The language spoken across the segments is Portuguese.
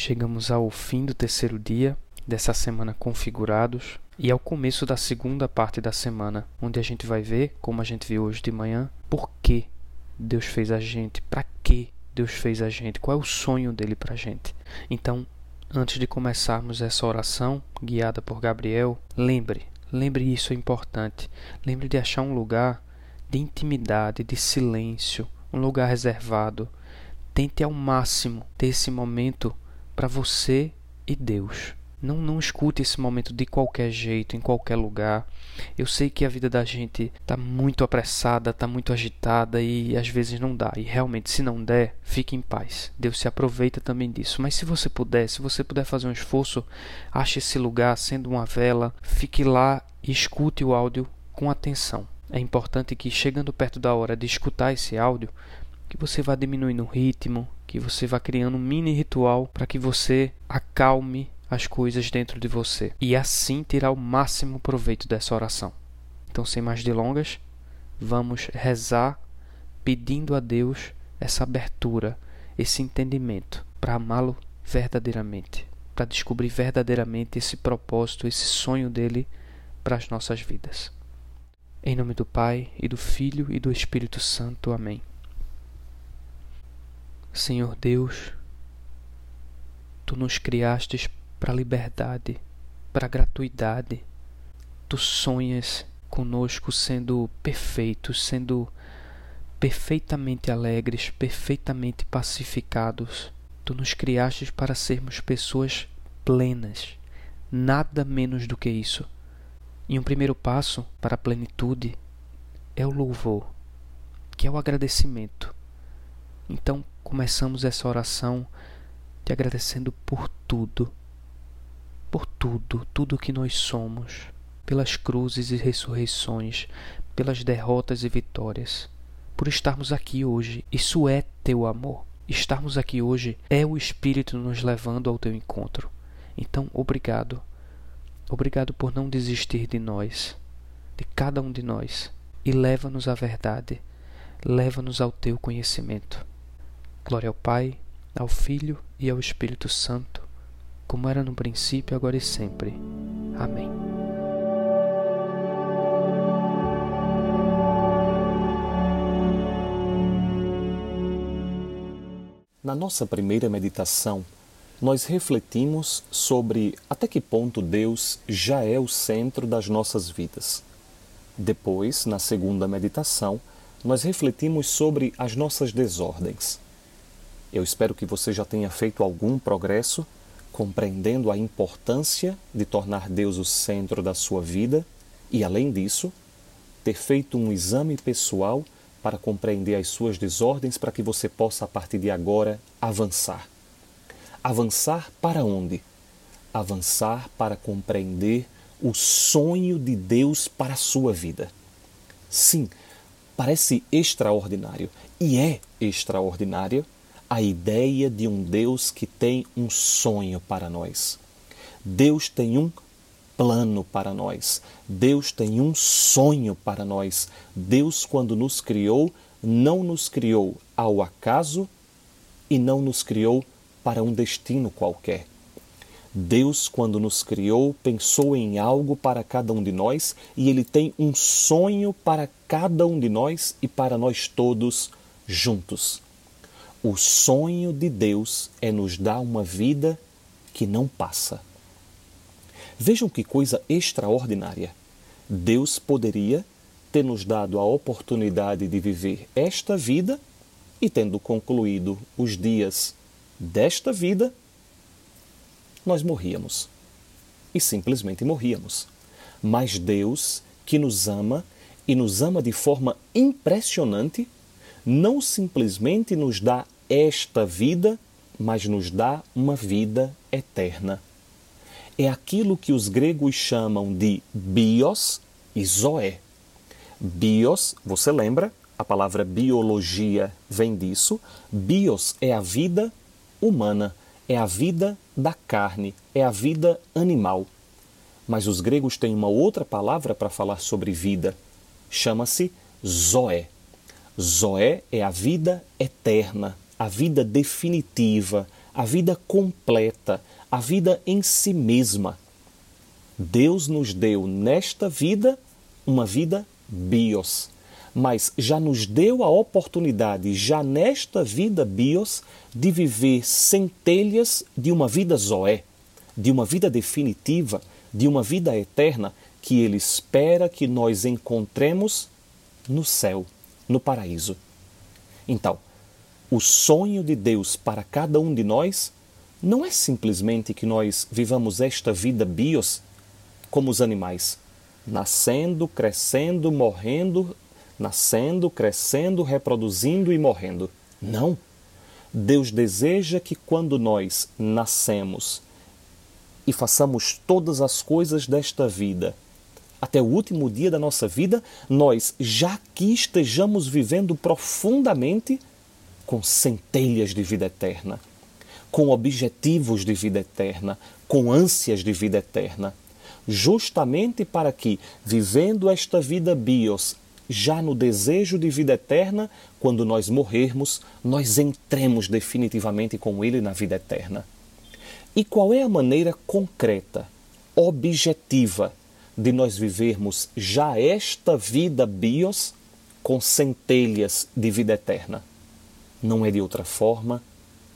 chegamos ao fim do terceiro dia dessa semana configurados e ao começo da segunda parte da semana, onde a gente vai ver, como a gente viu hoje de manhã, por que Deus fez a gente, para que Deus fez a gente, qual é o sonho dele para a gente. Então, antes de começarmos essa oração guiada por Gabriel, lembre, lembre isso é importante. Lembre de achar um lugar de intimidade, de silêncio, um lugar reservado. Tente ao máximo ter esse momento para você e Deus. Não, não escute esse momento de qualquer jeito, em qualquer lugar. Eu sei que a vida da gente está muito apressada, está muito agitada e às vezes não dá. E realmente, se não der, fique em paz. Deus se aproveita também disso. Mas se você puder, se você puder fazer um esforço, ache esse lugar, sendo uma vela, fique lá e escute o áudio com atenção. É importante que, chegando perto da hora de escutar esse áudio, que você vá diminuindo o ritmo, que você vá criando um mini ritual para que você acalme as coisas dentro de você e assim tirar o máximo proveito dessa oração. Então, sem mais delongas, vamos rezar pedindo a Deus essa abertura, esse entendimento para amá-lo verdadeiramente, para descobrir verdadeiramente esse propósito, esse sonho dele para as nossas vidas. Em nome do Pai, e do Filho e do Espírito Santo. Amém. Senhor Deus, tu nos criastes para a liberdade, para a gratuidade. Tu sonhas conosco sendo perfeitos, sendo perfeitamente alegres, perfeitamente pacificados. Tu nos criastes para sermos pessoas plenas, nada menos do que isso. E um primeiro passo para a plenitude é o louvor, que é o agradecimento. Então, começamos essa oração te agradecendo por tudo por tudo, tudo que nós somos, pelas cruzes e ressurreições, pelas derrotas e vitórias, por estarmos aqui hoje. Isso é teu amor. Estarmos aqui hoje é o Espírito nos levando ao teu encontro. Então, obrigado. Obrigado por não desistir de nós, de cada um de nós, e leva-nos à verdade, leva-nos ao teu conhecimento. Glória ao Pai, ao Filho e ao Espírito Santo como era no princípio, agora e sempre. Amém. Na nossa primeira meditação, nós refletimos sobre até que ponto Deus já é o centro das nossas vidas. Depois, na segunda meditação, nós refletimos sobre as nossas desordens. Eu espero que você já tenha feito algum progresso compreendendo a importância de tornar Deus o centro da sua vida e, além disso, ter feito um exame pessoal para compreender as suas desordens para que você possa, a partir de agora, avançar. Avançar para onde? Avançar para compreender o sonho de Deus para a sua vida. Sim, parece extraordinário e é extraordinário a ideia de um Deus que tem um sonho para nós. Deus tem um plano para nós. Deus tem um sonho para nós. Deus, quando nos criou, não nos criou ao acaso e não nos criou para um destino qualquer. Deus, quando nos criou, pensou em algo para cada um de nós e Ele tem um sonho para cada um de nós e para nós todos juntos. O sonho de Deus é nos dar uma vida que não passa. Vejam que coisa extraordinária. Deus poderia ter nos dado a oportunidade de viver esta vida e, tendo concluído os dias desta vida, nós morríamos. E simplesmente morríamos. Mas Deus, que nos ama e nos ama de forma impressionante, não simplesmente nos dá esta vida, mas nos dá uma vida eterna. É aquilo que os gregos chamam de bios e zoé. Bios, você lembra? A palavra biologia vem disso. Bios é a vida humana, é a vida da carne, é a vida animal. Mas os gregos têm uma outra palavra para falar sobre vida. Chama-se zoé. Zoé é a vida eterna, a vida definitiva, a vida completa, a vida em si mesma. Deus nos deu nesta vida uma vida bios, mas já nos deu a oportunidade, já nesta vida bios, de viver centelhas de uma vida zoé, de uma vida definitiva, de uma vida eterna que Ele espera que nós encontremos no céu, no paraíso. Então, o sonho de Deus para cada um de nós não é simplesmente que nós vivamos esta vida bios como os animais, nascendo, crescendo, morrendo, nascendo, crescendo, reproduzindo e morrendo. Não. Deus deseja que quando nós nascemos e façamos todas as coisas desta vida, até o último dia da nossa vida, nós já aqui estejamos vivendo profundamente com centelhas de vida eterna, com objetivos de vida eterna, com ânsias de vida eterna, justamente para que, vivendo esta vida bios, já no desejo de vida eterna, quando nós morrermos, nós entremos definitivamente com Ele na vida eterna. E qual é a maneira concreta, objetiva, de nós vivermos já esta vida bios com centelhas de vida eterna? Não é de outra forma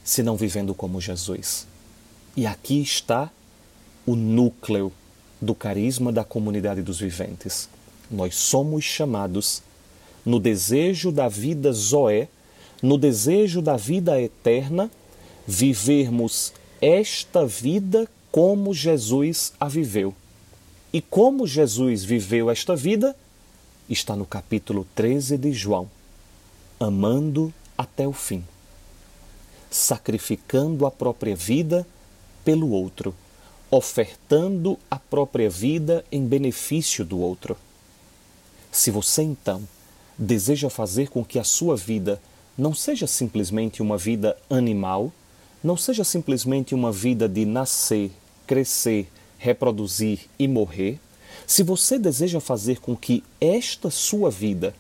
senão vivendo como Jesus. E aqui está o núcleo do carisma da comunidade dos viventes. Nós somos chamados no desejo da vida Zoé, no desejo da vida eterna, vivermos esta vida como Jesus a viveu. E como Jesus viveu esta vida, está no capítulo 13 de João, amando até o fim, sacrificando a própria vida pelo outro, ofertando a própria vida em benefício do outro. Se você então deseja fazer com que a sua vida não seja simplesmente uma vida animal, não seja simplesmente uma vida de nascer, crescer, reproduzir e morrer, se você deseja fazer com que esta sua vida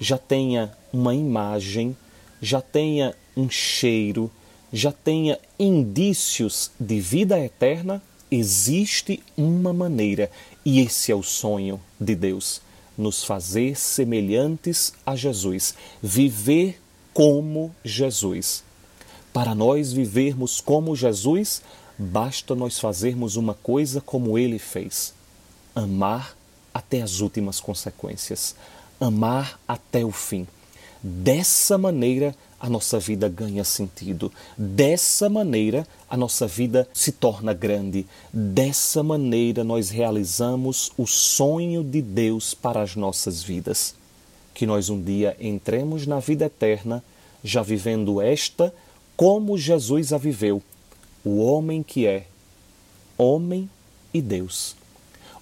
já tenha uma imagem, já tenha um cheiro, já tenha indícios de vida eterna, existe uma maneira, e esse é o sonho de Deus nos fazer semelhantes a Jesus, viver como Jesus. Para nós vivermos como Jesus, basta nós fazermos uma coisa como ele fez: amar até as últimas consequências, amar até o fim. Dessa maneira, a nossa vida ganha sentido. Dessa maneira, a nossa vida se torna grande. Dessa maneira, nós realizamos o sonho de Deus para as nossas vidas. Que nós um dia entremos na vida eterna, já vivendo esta como Jesus a viveu, o homem que é homem e Deus.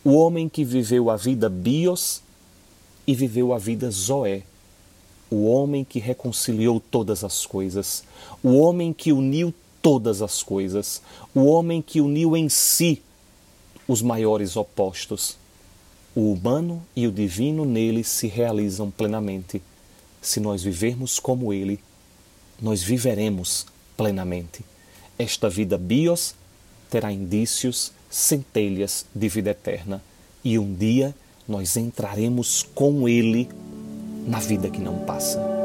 O homem que viveu a vida bios e viveu a vida zoé o homem que reconciliou todas as coisas, o homem que uniu todas as coisas, o homem que uniu em si os maiores opostos. O humano e o divino nele se realizam plenamente. Se nós vivermos como ele, nós viveremos plenamente. Esta vida bios terá indícios, centelhas de vida eterna, e um dia nós entraremos com ele na vida que não passa.